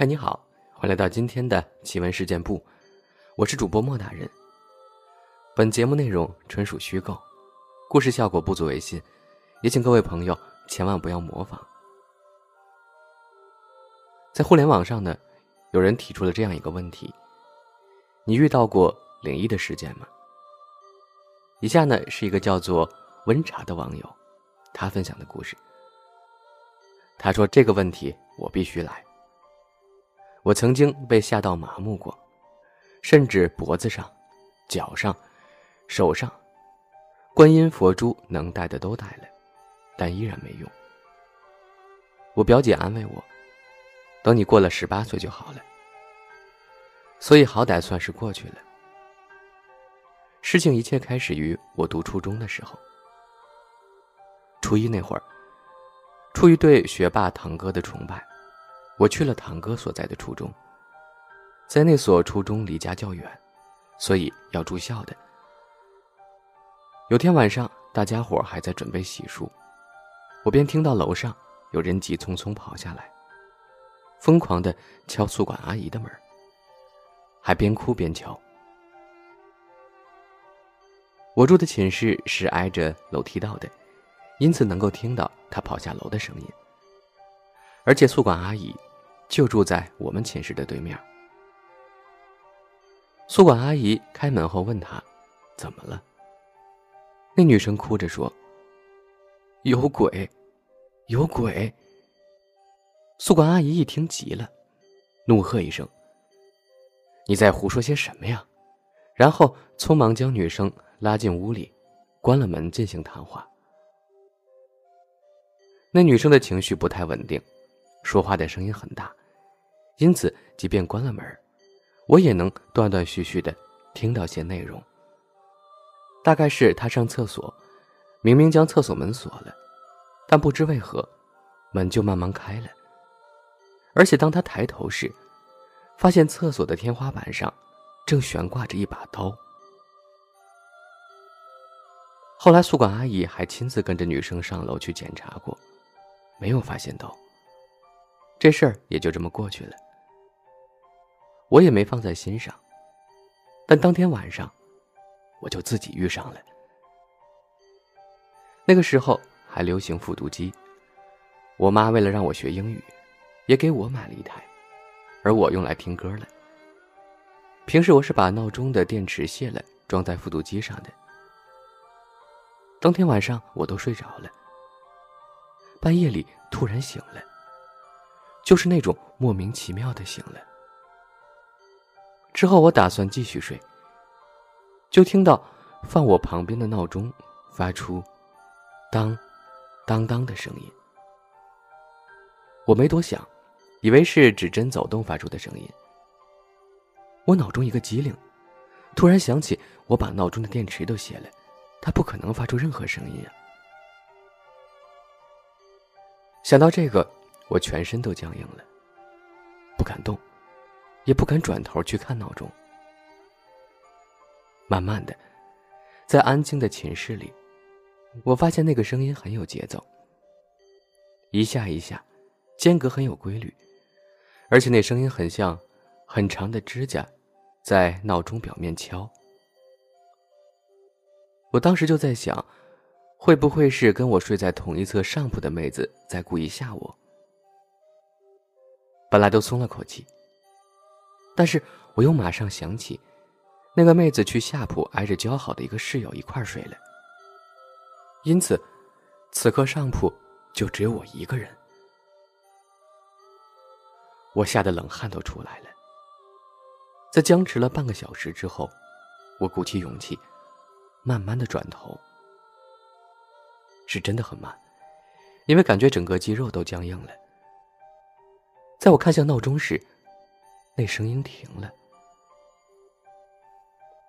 嗨，你好，欢迎来到今天的奇闻事件部，我是主播莫大人。本节目内容纯属虚构，故事效果不足为信，也请各位朋友千万不要模仿。在互联网上呢，有人提出了这样一个问题：你遇到过灵异的事件吗？以下呢是一个叫做温茶的网友，他分享的故事。他说：“这个问题我必须来。我曾经被吓到麻木过，甚至脖子上、脚上、手上，观音佛珠能戴的都戴了，但依然没用。我表姐安慰我：‘等你过了十八岁就好了。’所以好歹算是过去了。事情一切开始于我读初中的时候，初一那会儿。”出于对学霸堂哥的崇拜，我去了堂哥所在的初中。在那所初中离家较远，所以要住校的。有天晚上，大家伙还在准备洗漱，我便听到楼上有人急匆匆跑下来，疯狂的敲宿管阿姨的门，还边哭边敲。我住的寝室是挨着楼梯道的。因此能够听到他跑下楼的声音，而且宿管阿姨就住在我们寝室的对面。宿管阿姨开门后问他：“怎么了？”那女生哭着说：“有鬼，有鬼。”宿管阿姨一听急了，怒喝一声：“你在胡说些什么呀？”然后匆忙将女生拉进屋里，关了门进行谈话。那女生的情绪不太稳定，说话的声音很大，因此即便关了门，我也能断断续续的听到些内容。大概是她上厕所，明明将厕所门锁了，但不知为何，门就慢慢开了。而且当她抬头时，发现厕所的天花板上正悬挂着一把刀。后来宿管阿姨还亲自跟着女生上楼去检查过。没有发现刀，这事儿也就这么过去了。我也没放在心上，但当天晚上，我就自己遇上了。那个时候还流行复读机，我妈为了让我学英语，也给我买了一台，而我用来听歌了。平时我是把闹钟的电池卸了，装在复读机上的。当天晚上我都睡着了。半夜里突然醒了，就是那种莫名其妙的醒了。之后我打算继续睡，就听到放我旁边的闹钟发出“当，当当”的声音。我没多想，以为是指针走动发出的声音。我脑中一个机灵，突然想起我把闹钟的电池都卸了，它不可能发出任何声音啊。想到这个，我全身都僵硬了，不敢动，也不敢转头去看闹钟。慢慢的，在安静的寝室里，我发现那个声音很有节奏，一下一下，间隔很有规律，而且那声音很像很长的指甲在闹钟表面敲。我当时就在想。会不会是跟我睡在同一侧上铺的妹子在故意吓我？本来都松了口气，但是我又马上想起，那个妹子去下铺挨着交好的一个室友一块睡了，因此，此刻上铺就只有我一个人。我吓得冷汗都出来了。在僵持了半个小时之后，我鼓起勇气，慢慢的转头。是真的很慢，因为感觉整个肌肉都僵硬了。在我看向闹钟时，那声音停了，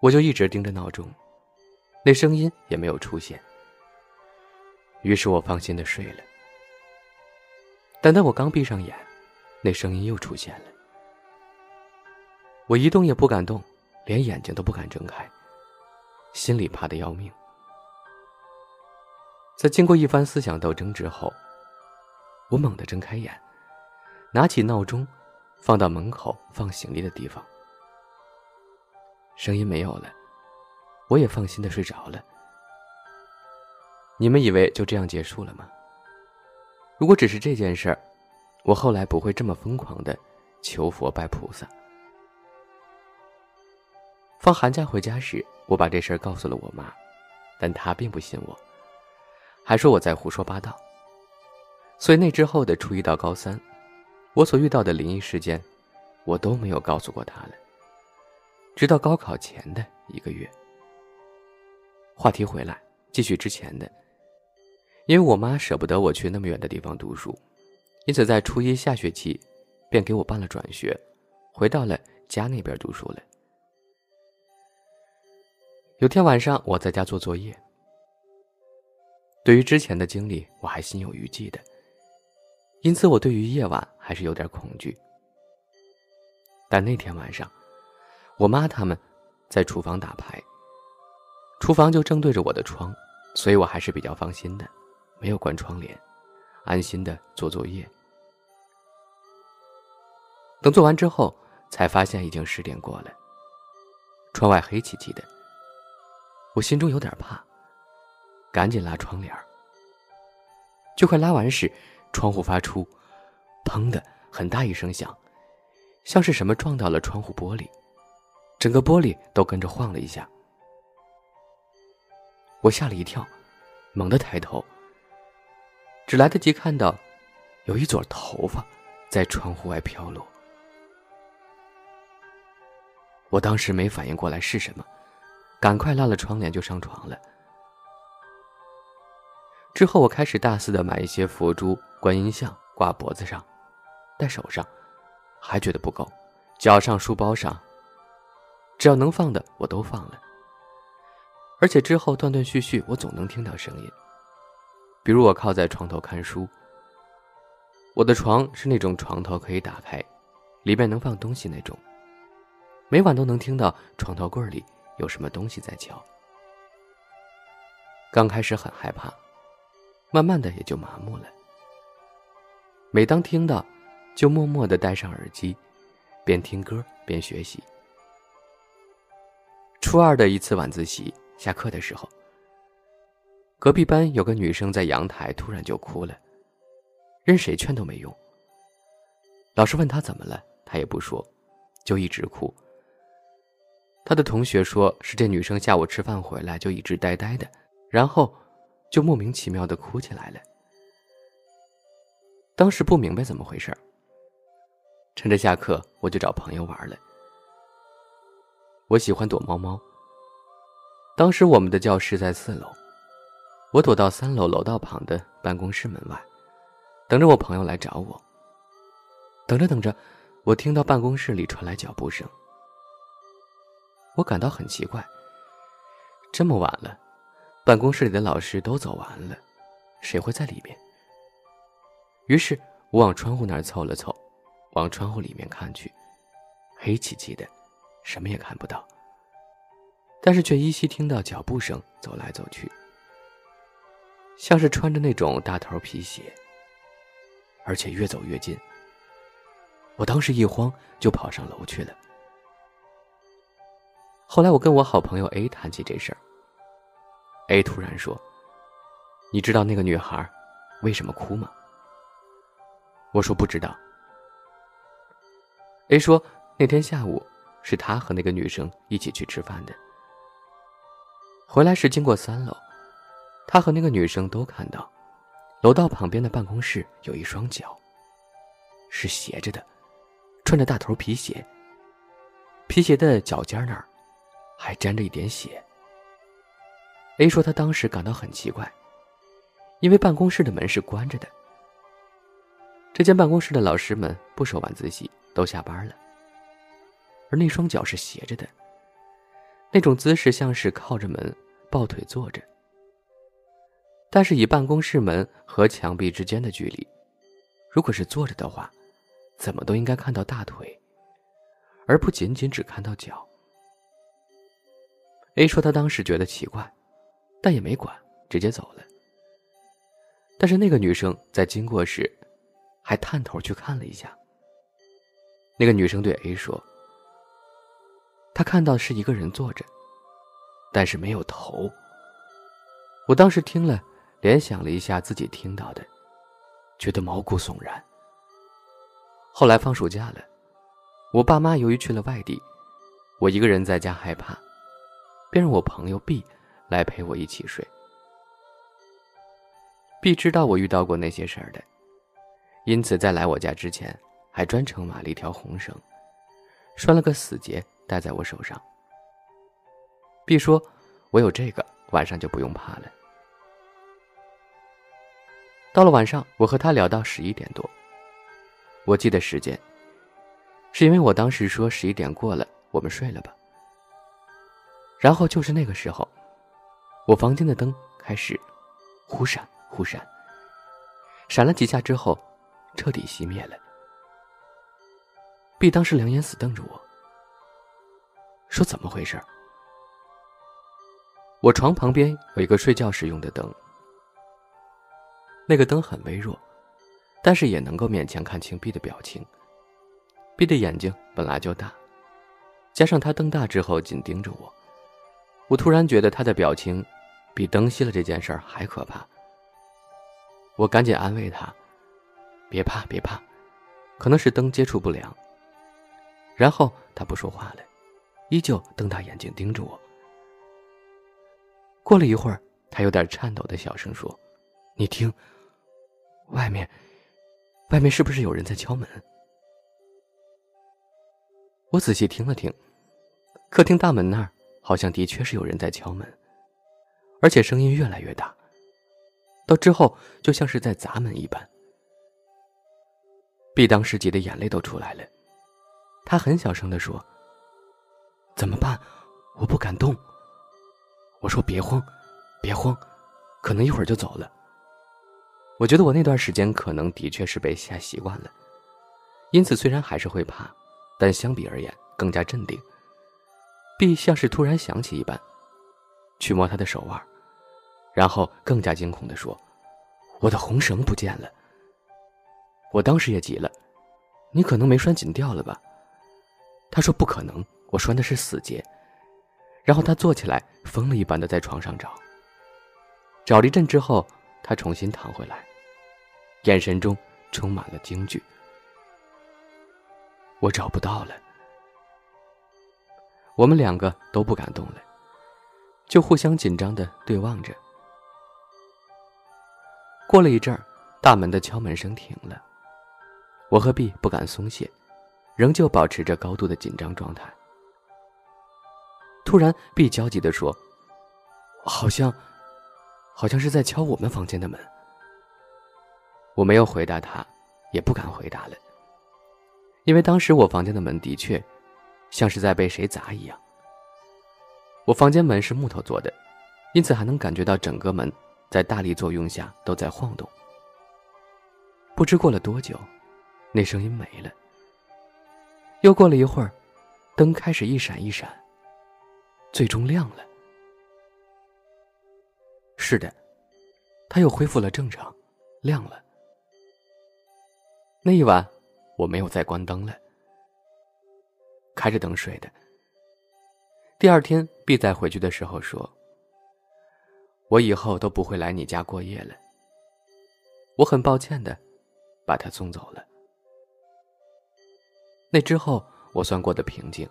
我就一直盯着闹钟，那声音也没有出现。于是我放心的睡了。但当我刚闭上眼，那声音又出现了。我一动也不敢动，连眼睛都不敢睁开，心里怕的要命。在经过一番思想斗争之后，我猛地睁开眼，拿起闹钟，放到门口放行李的地方。声音没有了，我也放心的睡着了。你们以为就这样结束了吗？如果只是这件事儿，我后来不会这么疯狂的求佛拜菩萨。放寒假回家时，我把这事儿告诉了我妈，但她并不信我，还说我在胡说八道。所以那之后的初一到高三，我所遇到的灵异事件，我都没有告诉过她了。直到高考前的一个月，话题回来，继续之前的。因为我妈舍不得我去那么远的地方读书，因此在初一下学期，便给我办了转学，回到了家那边读书了。有天晚上，我在家做作业。对于之前的经历，我还心有余悸的，因此我对于夜晚还是有点恐惧。但那天晚上。我妈他们在厨房打牌，厨房就正对着我的窗，所以我还是比较放心的，没有关窗帘，安心的做作业。等做完之后，才发现已经十点过了，窗外黑漆漆的，我心中有点怕，赶紧拉窗帘就快拉完时，窗户发出“砰”的很大一声响，像是什么撞到了窗户玻璃。整个玻璃都跟着晃了一下，我吓了一跳，猛地抬头，只来得及看到有一撮头发在窗户外飘落。我当时没反应过来是什么，赶快拉了窗帘就上床了。之后我开始大肆的买一些佛珠、观音像挂脖子上、戴手上，还觉得不够，脚上、书包上。只要能放的，我都放了。而且之后断断续续，我总能听到声音，比如我靠在床头看书。我的床是那种床头可以打开，里面能放东西那种。每晚都能听到床头柜里有什么东西在敲。刚开始很害怕，慢慢的也就麻木了。每当听到，就默默的戴上耳机，边听歌边学习。初二的一次晚自习，下课的时候，隔壁班有个女生在阳台突然就哭了，任谁劝都没用。老师问她怎么了，她也不说，就一直哭。她的同学说是这女生下午吃饭回来就一直呆呆的，然后就莫名其妙的哭起来了。当时不明白怎么回事趁着下课我就找朋友玩了。我喜欢躲猫猫。当时我们的教室在四楼，我躲到三楼楼道旁的办公室门外，等着我朋友来找我。等着等着，我听到办公室里传来脚步声。我感到很奇怪，这么晚了，办公室里的老师都走完了，谁会在里面？于是我往窗户那儿凑了凑，往窗户里面看去，黑漆漆的。什么也看不到，但是却依稀听到脚步声走来走去，像是穿着那种大头皮鞋，而且越走越近。我当时一慌，就跑上楼去了。后来我跟我好朋友 A 谈起这事儿，A 突然说：“你知道那个女孩为什么哭吗？”我说不知道。A 说那天下午。是他和那个女生一起去吃饭的。回来时经过三楼，他和那个女生都看到，楼道旁边的办公室有一双脚，是斜着的，穿着大头皮鞋。皮鞋的脚尖那儿，还沾着一点血。A 说他当时感到很奇怪，因为办公室的门是关着的。这间办公室的老师们不收晚自习，都下班了。而那双脚是斜着的，那种姿势像是靠着门抱腿坐着。但是以办公室门和墙壁之间的距离，如果是坐着的话，怎么都应该看到大腿，而不仅仅只看到脚。A 说他当时觉得奇怪，但也没管，直接走了。但是那个女生在经过时，还探头去看了一下。那个女生对 A 说：“她看到是一个人坐着，但是没有头。”我当时听了，联想了一下自己听到的，觉得毛骨悚然。后来放暑假了，我爸妈由于去了外地，我一个人在家害怕，便让我朋友 B 来陪我一起睡。B 知道我遇到过那些事儿的，因此在来我家之前，还专程买了一条红绳，拴了个死结，戴在我手上。B 说：“我有这个，晚上就不用怕了。”到了晚上，我和他聊到十一点多。我记得时间，是因为我当时说十一点过了，我们睡了吧。然后就是那个时候，我房间的灯开始忽闪忽闪，闪了几下之后，彻底熄灭了。B 当时两眼死瞪着我，说：“怎么回事？”我床旁边有一个睡觉时用的灯。那个灯很微弱，但是也能够勉强看清 B 的表情。B 的眼睛本来就大，加上他瞪大之后紧盯着我，我突然觉得他的表情比灯熄了这件事儿还可怕。我赶紧安慰他：“别怕，别怕，可能是灯接触不良。”然后他不说话了，依旧瞪大眼睛盯着我。过了一会儿，他有点颤抖的小声说：“你听。”外面，外面是不是有人在敲门？我仔细听了听，客厅大门那儿好像的确是有人在敲门，而且声音越来越大，到之后就像是在砸门一般。毕当时急得眼泪都出来了，他很小声的说：“怎么办？我不敢动。”我说：“别慌，别慌，可能一会儿就走了。”我觉得我那段时间可能的确是被吓习惯了，因此虽然还是会怕，但相比而言更加镇定。B 像是突然想起一般，去摸他的手腕，然后更加惊恐地说：“我的红绳不见了。”我当时也急了：“你可能没拴紧掉了吧？”他说：“不可能，我拴的是死结。”然后他坐起来，疯了一般的在床上找。找了一阵之后。他重新躺回来，眼神中充满了惊惧。我找不到了，我们两个都不敢动了，就互相紧张的对望着。过了一阵儿，大门的敲门声停了，我和 B 不敢松懈，仍旧保持着高度的紧张状态。突然，B 焦急的说：“好像……”好像是在敲我们房间的门。我没有回答他，也不敢回答了，因为当时我房间的门的确像是在被谁砸一样。我房间门是木头做的，因此还能感觉到整个门在大力作用下都在晃动。不知过了多久，那声音没了。又过了一会儿，灯开始一闪一闪，最终亮了。是的，它又恢复了正常，亮了。那一晚，我没有再关灯了，开着灯睡的。第二天，B 再回去的时候说：“我以后都不会来你家过夜了。”我很抱歉的，把他送走了。那之后，我算过得平静，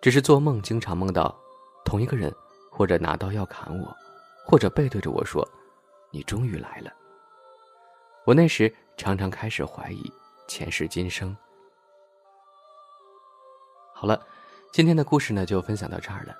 只是做梦经常梦到同一个人，或者拿刀要砍我。或者背对着我说：“你终于来了。”我那时常常开始怀疑前世今生。好了，今天的故事呢就分享到这儿了。